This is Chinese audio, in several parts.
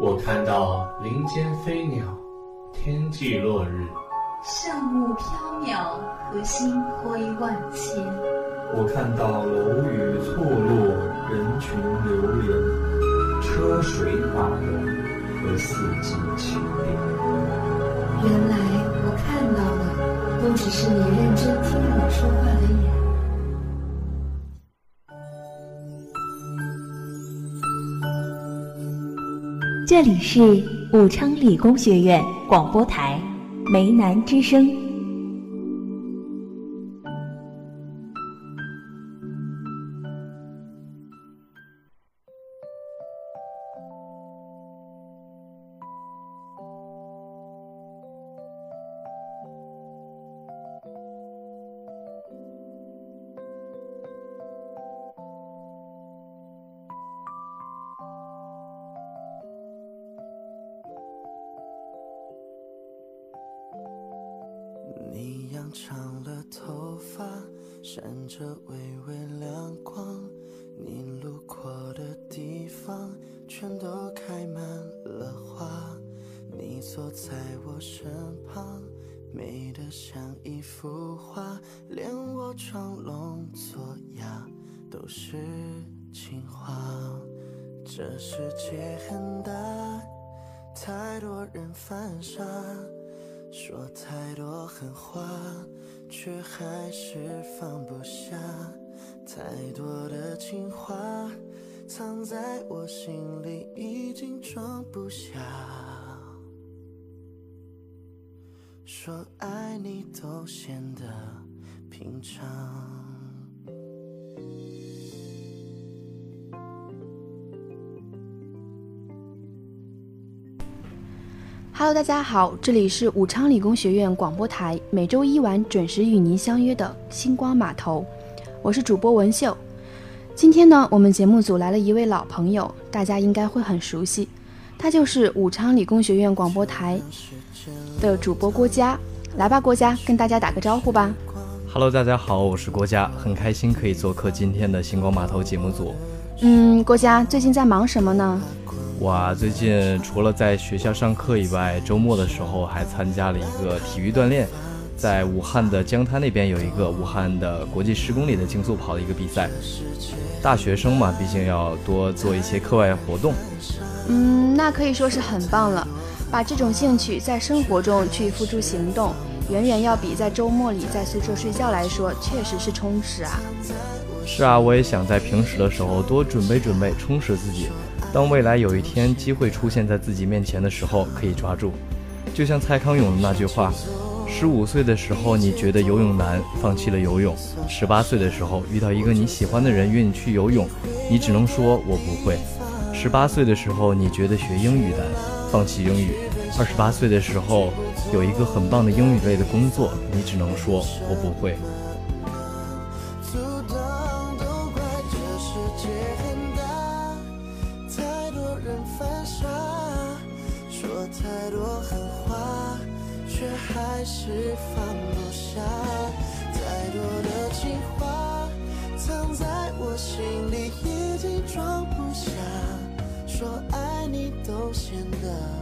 我看到林间飞鸟，天际落日，上雾缥缈和星辉万千。我看到楼宇错落，人群流连，车水马龙和四季清变。原来我看到的都只是你认真听我说话的眼。这里是武昌理工学院广播台梅南之声。长了头发，闪着微微亮光。你路过的地方，全都开满了花。你坐在我身旁，美得像一幅画，连我装聋作哑都是情话。这世界很大，太多人犯傻。说太多狠话，却还是放不下。太多的情话藏在我心里，已经装不下。说爱你都显得平常。Hello，大家好，这里是武昌理工学院广播台，每周一晚准时与您相约的星光码头，我是主播文秀。今天呢，我们节目组来了一位老朋友，大家应该会很熟悉，他就是武昌理工学院广播台的主播郭嘉。来吧，郭嘉，跟大家打个招呼吧。Hello，大家好，我是郭嘉，很开心可以做客今天的星光码头节目组。嗯，郭嘉最近在忙什么呢？我最近除了在学校上课以外，周末的时候还参加了一个体育锻炼，在武汉的江滩那边有一个武汉的国际十公里的竞速跑的一个比赛。大学生嘛，毕竟要多做一些课外活动。嗯，那可以说是很棒了，把这种兴趣在生活中去付诸行动，远远要比在周末里在宿舍睡觉来说，确实是充实啊。是啊，我也想在平时的时候多准备准备，充实自己。当未来有一天机会出现在自己面前的时候，可以抓住。就像蔡康永的那句话：十五岁的时候你觉得游泳难，放弃了游泳；十八岁的时候遇到一个你喜欢的人约你去游泳，你只能说我不会；十八岁的时候你觉得学英语难，放弃英语；二十八岁的时候有一个很棒的英语类的工作，你只能说我不会。里，已经装不下。说爱你都显得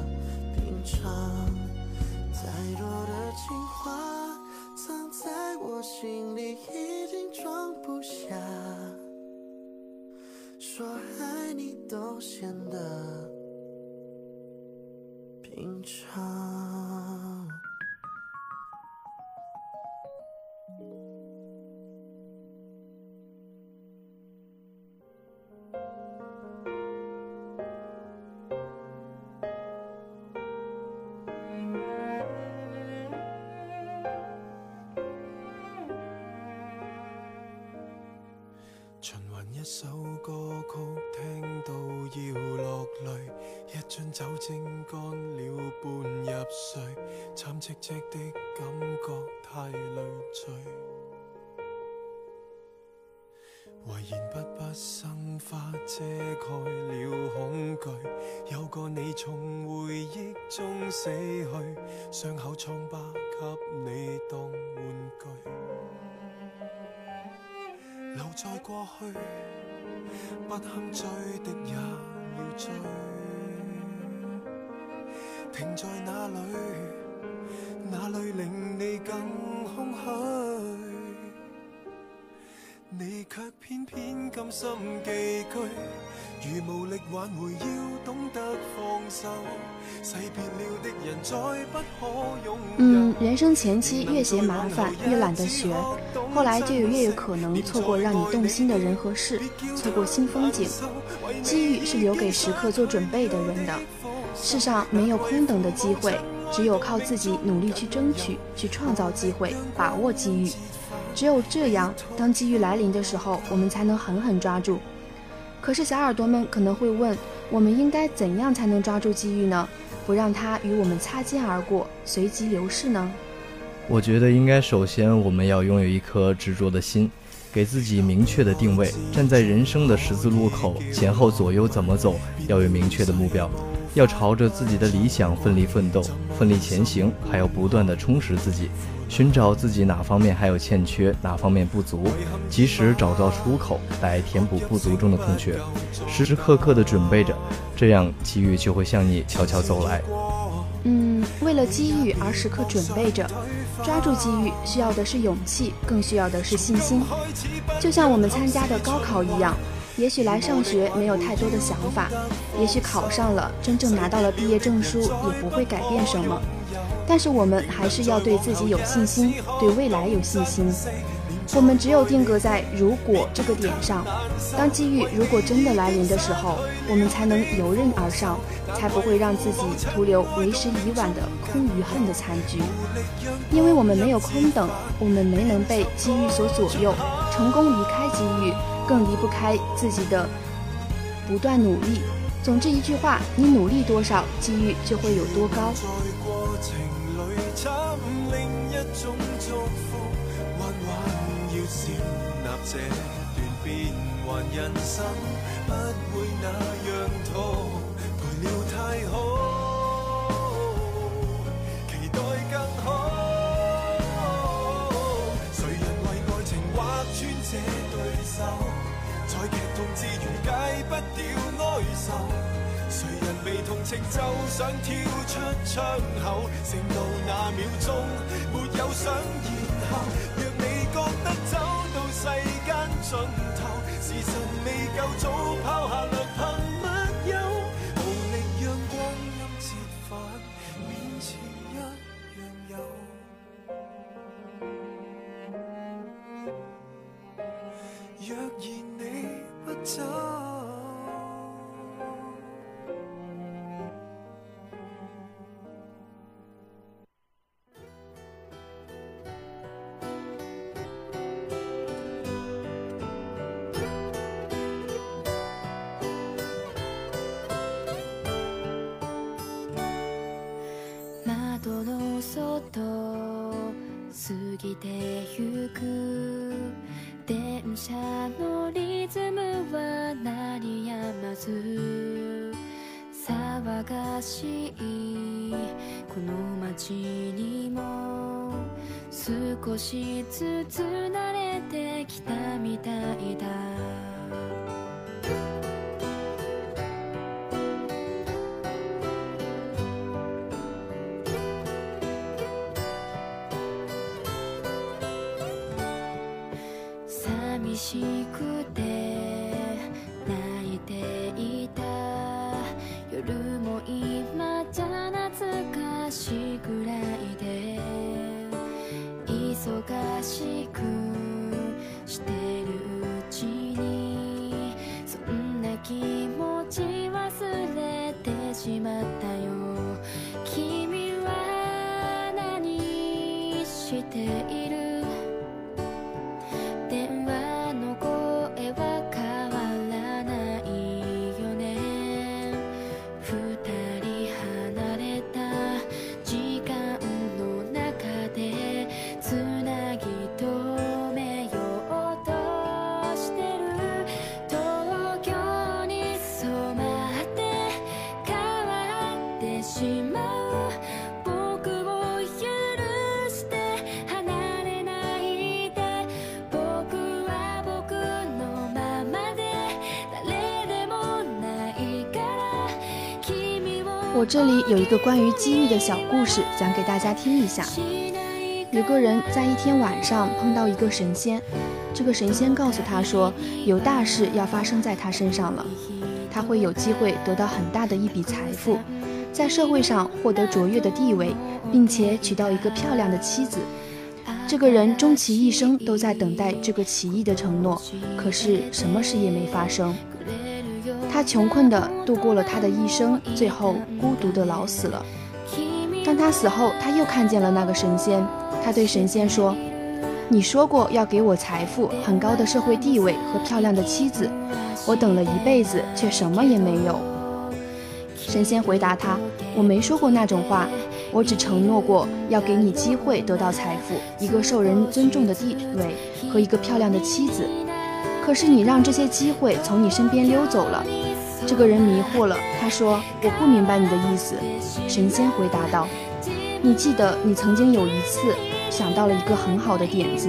一首歌曲听到要落泪，一樽酒精干了半入睡，惨戚戚的感觉太累赘。遗言不不生花遮盖了恐惧，有个你从回忆中死去，伤口疮疤给你当玩具。留在过去，不堪追的也要追。停在哪里？哪里令你更空虚？你却偏偏甘心寄居，如无力挽回，要懂得放手。誓别了的人，再不可拥嗯，人生前期越嫌麻烦，越懒得学，后来就越有可能错过让你动心的人和事，错过新风景。机遇是留给时刻做准备的人的，世上没有空等的机会，只有靠自己努力去争取，去创造机会，把握机遇。只有这样，当机遇来临的时候，我们才能狠狠抓住。可是小耳朵们可能会问，我们应该怎样才能抓住机遇呢？不让它与我们擦肩而过，随即流逝呢？我觉得应该首先我们要拥有一颗执着的心，给自己明确的定位，站在人生的十字路口，前后左右怎么走，要有明确的目标。要朝着自己的理想奋力奋斗，奋力前行，还要不断的充实自己，寻找自己哪方面还有欠缺，哪方面不足，及时找到出口来填补不足中的空缺，时时刻刻的准备着，这样机遇就会向你悄悄走来。嗯，为了机遇而时刻准备着，抓住机遇需要的是勇气，更需要的是信心，就像我们参加的高考一样。也许来上学没有太多的想法，也许考上了，真正拿到了毕业证书也不会改变什么。但是我们还是要对自己有信心，对未来有信心。我们只有定格在“如果”这个点上，当机遇如果真的来临的时候，我们才能游刃而上，才不会让自己徒留为时已晚的空余恨的残局。因为我们没有空等，我们没能被机遇所左右，成功离开机遇。更离不开自己的不断努力。总之一句话，你努力多少，机遇就会有多高。痛自然解不掉哀愁。谁人被同情就想跳出窗口，剩到那秒钟，没有想要。少しずつ慣れてきたみたいだ。しくしてるうちにそんな気持ち忘れてしまったよ。君は何している？这里有一个关于机遇的小故事，讲给大家听一下。有个人在一天晚上碰到一个神仙，这个神仙告诉他说，有大事要发生在他身上了，他会有机会得到很大的一笔财富，在社会上获得卓越的地位，并且娶到一个漂亮的妻子。这个人终其一生都在等待这个奇异的承诺，可是什么事也没发生。他穷困地度过了他的一生，最后孤独地老死了。当他死后，他又看见了那个神仙。他对神仙说：“你说过要给我财富、很高的社会地位和漂亮的妻子，我等了一辈子，却什么也没有。”神仙回答他：“我没说过那种话，我只承诺过要给你机会得到财富、一个受人尊重的地位和一个漂亮的妻子。可是你让这些机会从你身边溜走了。”这个人迷惑了，他说：“我不明白你的意思。”神仙回答道：“你记得你曾经有一次。”想到了一个很好的点子，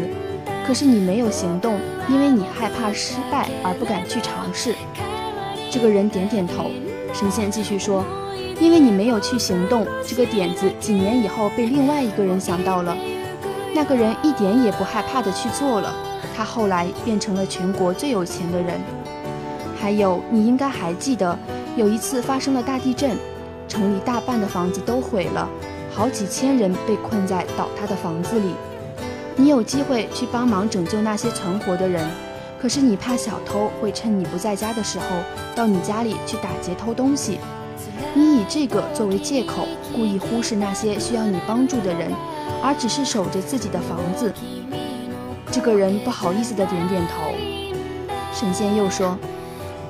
可是你没有行动，因为你害怕失败而不敢去尝试。这个人点点头。神仙继续说：“因为你没有去行动，这个点子几年以后被另外一个人想到了。那个人一点也不害怕的去做了，他后来变成了全国最有钱的人。还有，你应该还记得，有一次发生了大地震，城里大半的房子都毁了。”好几千人被困在倒塌的房子里，你有机会去帮忙拯救那些存活的人，可是你怕小偷会趁你不在家的时候到你家里去打劫偷东西，你以这个作为借口，故意忽视那些需要你帮助的人，而只是守着自己的房子。这个人不好意思的点点头。神仙又说：“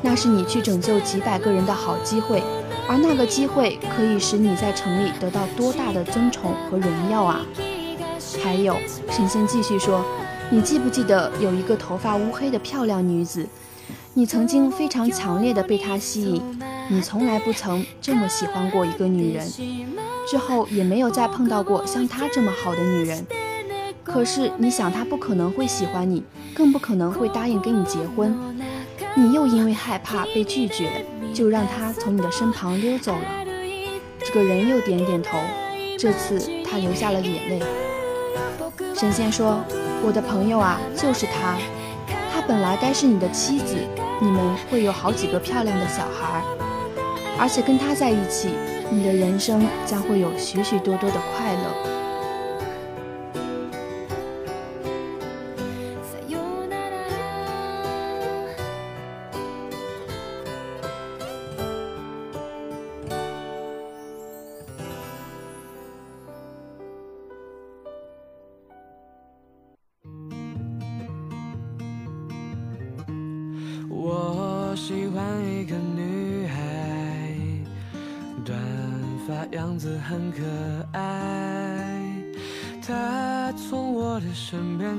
那是你去拯救几百个人的好机会。”而那个机会可以使你在城里得到多大的尊崇和荣耀啊！还有，神仙继续说：“你记不记得有一个头发乌黑的漂亮女子？你曾经非常强烈的被她吸引，你从来不曾这么喜欢过一个女人，之后也没有再碰到过像她这么好的女人。可是你想，她不可能会喜欢你，更不可能会答应跟你结婚。你又因为害怕被拒绝。”就让他从你的身旁溜走了。这个人又点点头，这次他流下了眼泪。神仙说：“我的朋友啊，就是她，她本来该是你的妻子，你们会有好几个漂亮的小孩，而且跟她在一起，你的人生将会有许许多多的快乐。”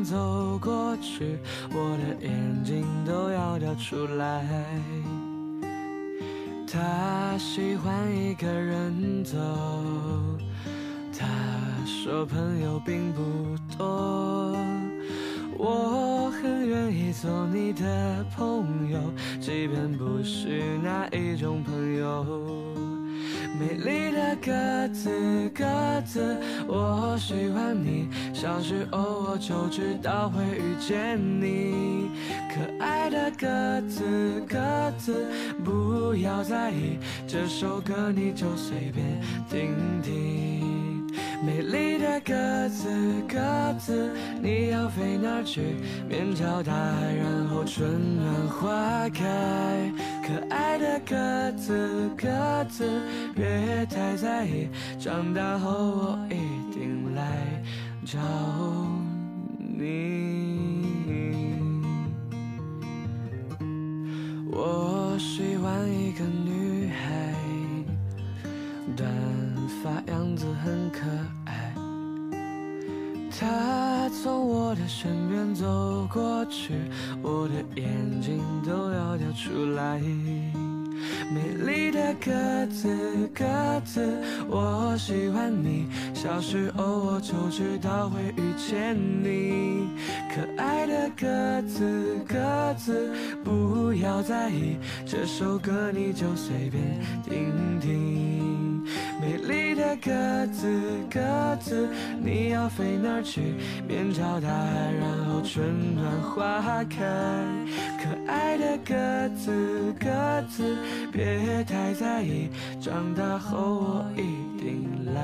走过去，我的眼睛都要掉出来。他喜欢一个人走，他说朋友并不多，我很愿意做你的朋友，即便不是那一种朋友。美丽的鸽子，鸽子，我喜欢你。小时候我就知道会遇见你。可爱的鸽子，鸽子，不要在意这首歌，你就随便听听。美丽的鸽子，鸽子，你要飞哪去？面朝大海，然后春暖花开。可爱的鸽子，鸽子，别太在意，长大后我一定来找你。我喜欢一个女孩，短发样子很可爱。她从我的身边走过去，我的眼睛都要掉出来。美丽的鸽子，鸽子，我喜欢你。小时候我就知道会遇见你。可爱的鸽子，鸽子，不要在意这首歌，你就随便听听。美丽的鸽子，鸽子，你要飞哪儿去？面朝大海，然后春暖花开。可爱的鸽子，鸽子，别太在意，长大后我一定来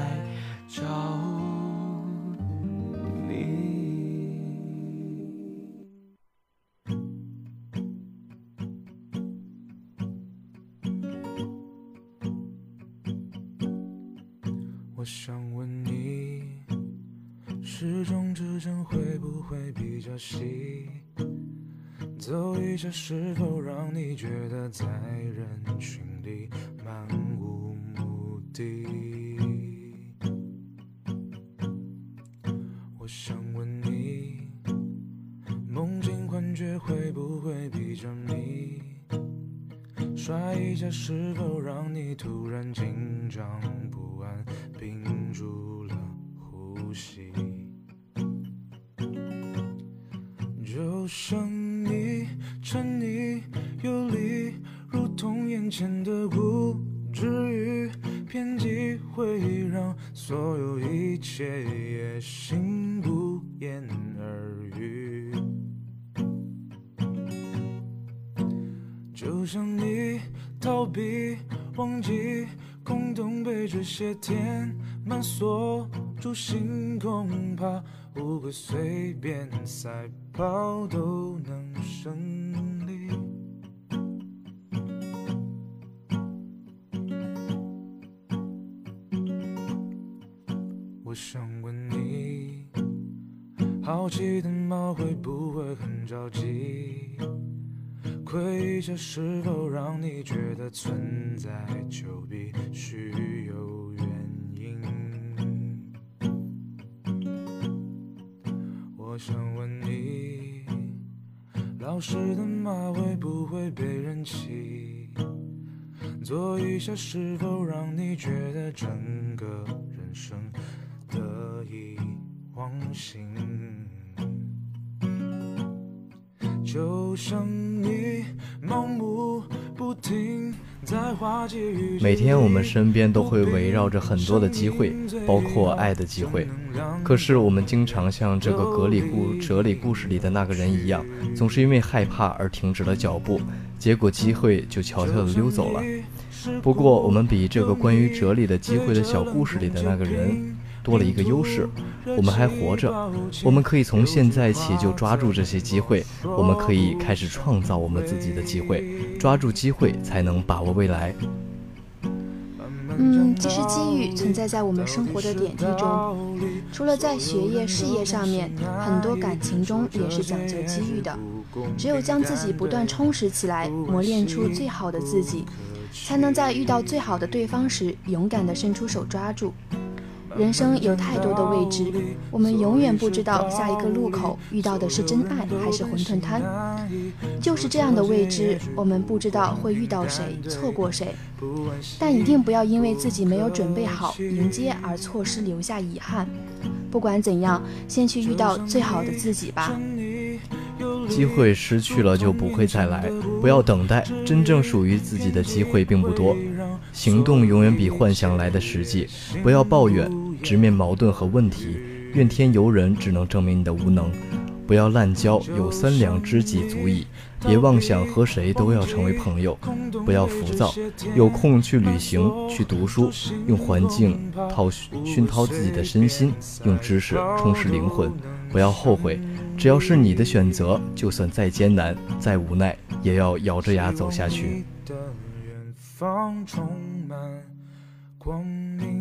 走一下是否让你觉得在人群里漫无目的？我想问你，梦境幻觉会不会逼着你？摔一下是否让你突然紧张会让所有一切也心不言而喻。就像你逃避、忘记，空洞被这些填满，锁住心，恐怕乌龟随便赛跑都能胜好奇的猫会不会很着急？窥一下是否让你觉得存在就必须有原因？我想问你，老实的马会不会被人骑？做一下是否让你觉得整个人生得意忘形？每天我们身边都会围绕着很多的机会，包括爱的机会。可是我们经常像这个格里故哲理故事里的那个人一样，总是因为害怕而停止了脚步，结果机会就悄悄地溜走了。不过我们比这个关于哲理的机会的小故事里的那个人。多了一个优势，我们还活着，我们可以从现在起就抓住这些机会，我们可以开始创造我们自己的机会，抓住机会才能把握未来。嗯，其实机遇存在在我们生活的点滴中，除了在学业、事业上面，很多感情中也是讲究机遇的。只有将自己不断充实起来，磨练出最好的自己，才能在遇到最好的对方时，勇敢地伸出手抓住。人生有太多的未知，我们永远不知道下一个路口遇到的是真爱还是馄饨摊。就是这样的未知，我们不知道会遇到谁，错过谁。但一定不要因为自己没有准备好迎接而错失留下遗憾。不管怎样，先去遇到最好的自己吧。机会失去了就不会再来，不要等待，真正属于自己的机会并不多。行动永远比幻想来的实际。不要抱怨，直面矛盾和问题。怨天尤人只能证明你的无能。不要滥交，有三两知己足矣。别妄想和谁都要成为朋友。不要浮躁，有空去旅行，去读书，用环境掏熏陶自己的身心，用知识充实灵魂。不要后悔。只要是你的选择，就算再艰难、再无奈，也要咬着牙走下去。远方充满光明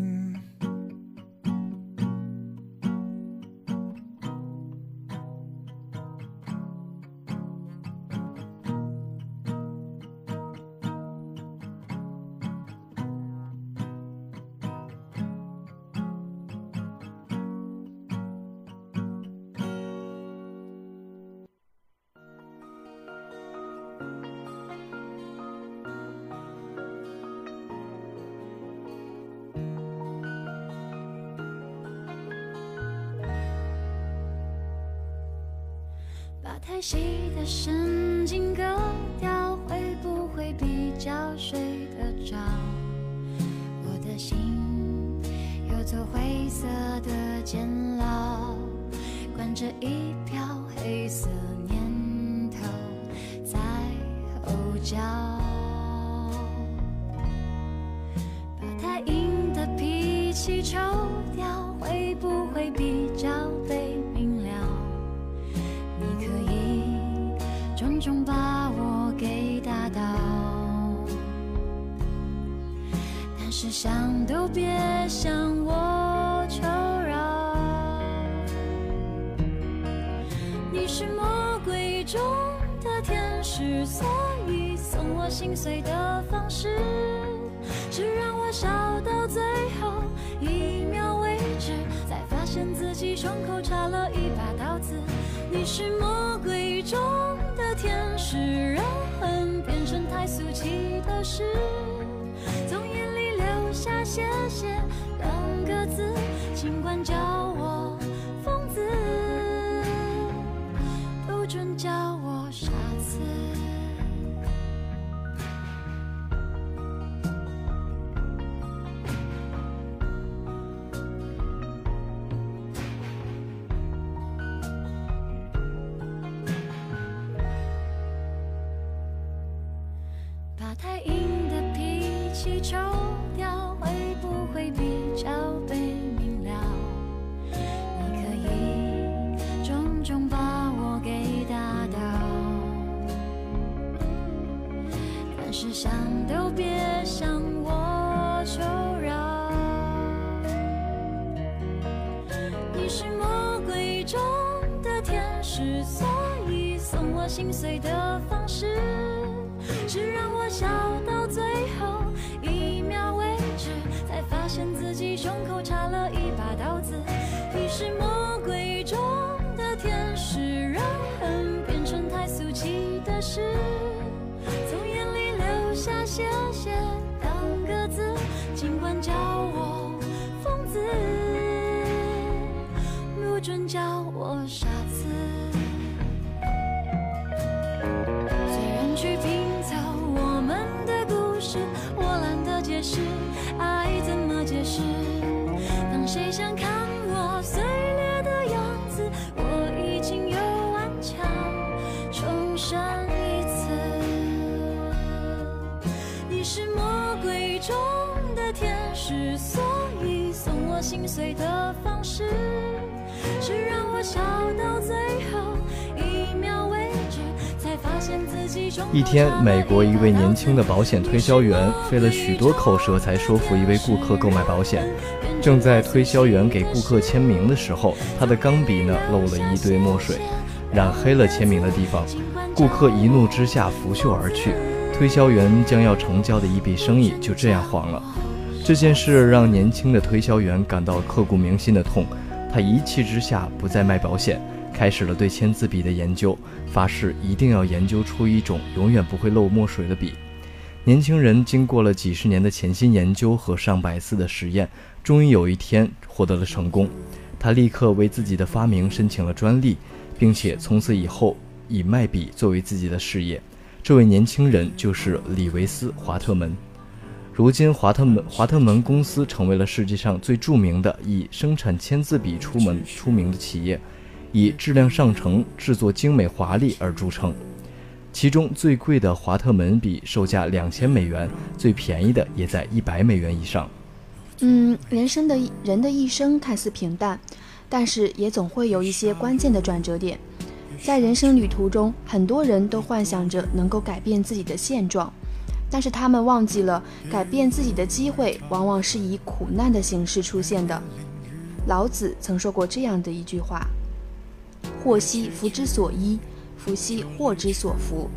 这一瓢黑色念头在吼叫。把太硬的脾气抽掉，会不会比较被明了？你可以重重把我给打倒，但是想都别想心碎的方式是让我笑到最后一秒为止，才发现自己胸口插了一把刀子。你是魔鬼中的天使，让恨变成太俗气的事，从眼里流下谢谢自己胸口插了一把刀子。你是魔鬼中的天使，让恨变成太俗气的事，从眼里流下谢谢当个字，尽管叫谁想看我碎裂的样子，我已经有顽强重生一次。你是魔鬼中的天使，所以送我心碎的方式是让我笑到最后一天，美国一位年轻的保险推销员费了许多口舌才说服一位顾客购买保险。正在推销员给顾客签名的时候，他的钢笔呢漏了一堆墨水，染黑了签名的地方。顾客一怒之下拂袖而去，推销员将要成交的一笔生意就这样黄了。这件事让年轻的推销员感到刻骨铭心的痛，他一气之下不再卖保险，开始了对签字笔的研究，发誓一定要研究出一种永远不会漏墨水的笔。年轻人经过了几十年的潜心研究和上百次的实验，终于有一天获得了成功。他立刻为自己的发明申请了专利，并且从此以后以卖笔作为自己的事业。这位年轻人就是李维斯·华特门。如今，华特门华特门公司成为了世界上最著名的以生产签字笔出门出名的企业，以质量上乘、制作精美华丽而著称。其中最贵的华特门笔售价两千美元，最便宜的也在一百美元以上。嗯，人生的人的一生看似平淡，但是也总会有一些关键的转折点。在人生旅途中，很多人都幻想着能够改变自己的现状，但是他们忘记了，改变自己的机会往往是以苦难的形式出现的。老子曾说过这样的一句话：“祸兮福之所依，福兮祸之所伏。”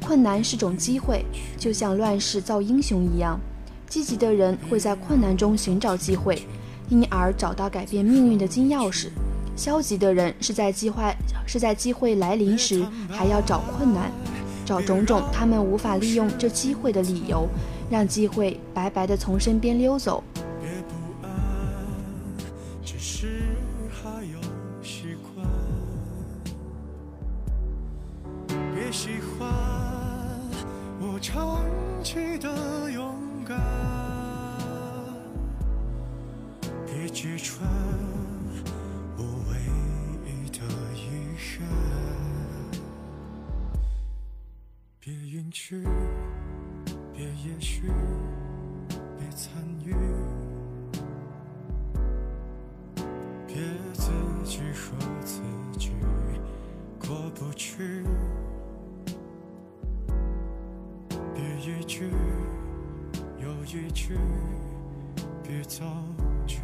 困难是种机会，就像乱世造英雄一样。积极的人会在困难中寻找机会，因而找到改变命运的金钥匙；消极的人是在机会是在机会来临时还要找困难，找种种他们无法利用这机会的理由，让机会白白的从身边溜走。别喜欢我长期的勇敢，别揭穿我唯一的遗憾。别允许，别延续。别早去。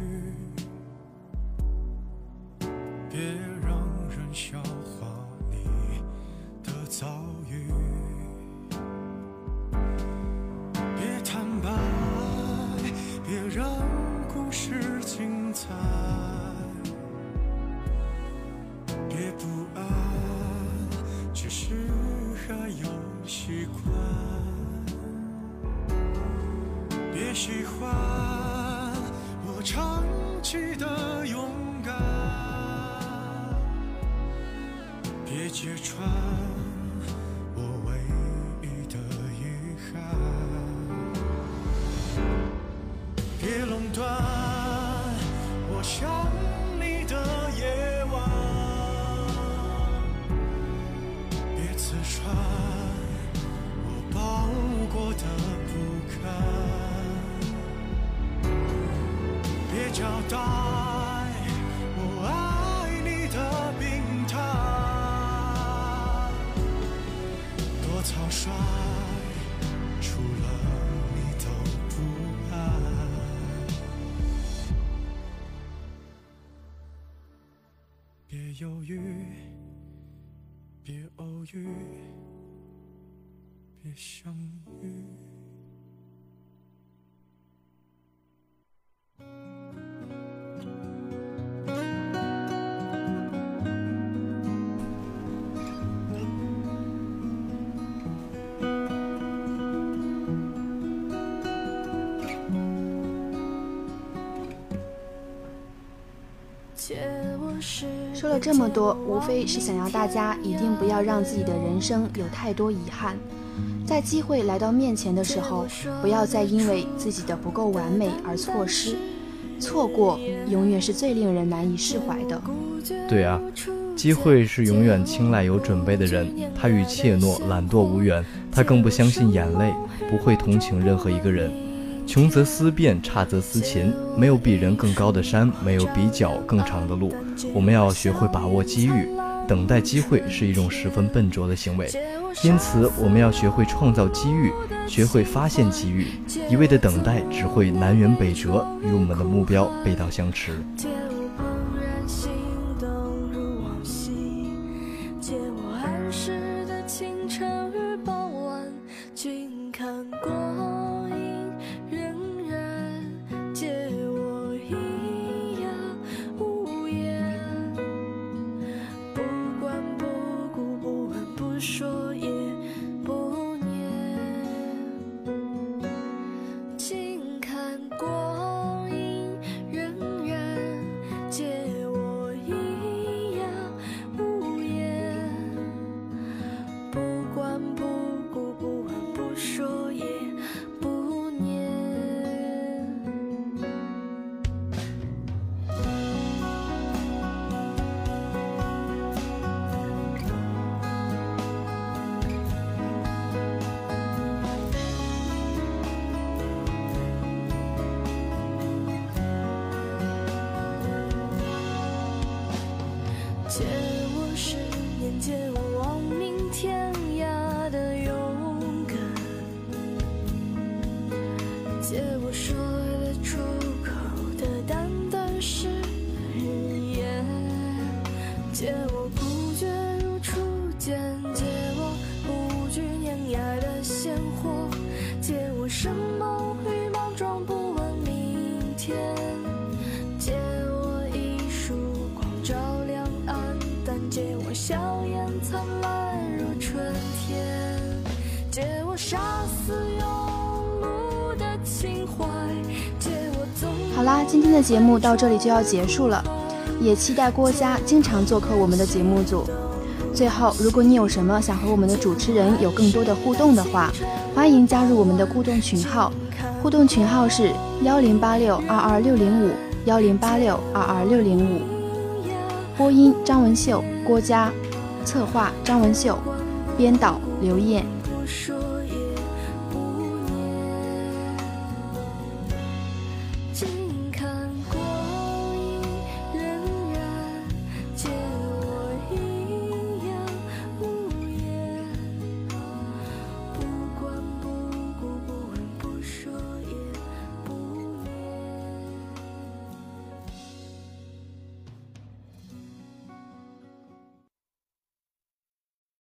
喜欢我长期的勇敢，别揭穿别犹豫，别偶遇，别相遇。了这么多，无非是想要大家一定不要让自己的人生有太多遗憾，在机会来到面前的时候，不要再因为自己的不够完美而错失。错过永远是最令人难以释怀的。对啊，机会是永远青睐有准备的人，他与怯懦、懒惰无缘，他更不相信眼泪，不会同情任何一个人。穷则思变，差则思勤。没有比人更高的山，没有比脚更长的路。我们要学会把握机遇，等待机会是一种十分笨拙的行为。因此，我们要学会创造机遇，学会发现机遇。一味的等待只会南辕北辙，与我们的目标背道相驰。借我杀死庸碌的情怀，借我纵好啦，今天的节目到这里就要结束了，也期待郭嘉经常做客我们的节目组。最后，如果你有什么想和我们的主持人有更多的互动的话，欢迎加入我们的互动群号，互动群号是幺零八六二二六零五幺零八六二二六零五。播音：张文秀、郭嘉，策划：张文秀，编导：刘艳。说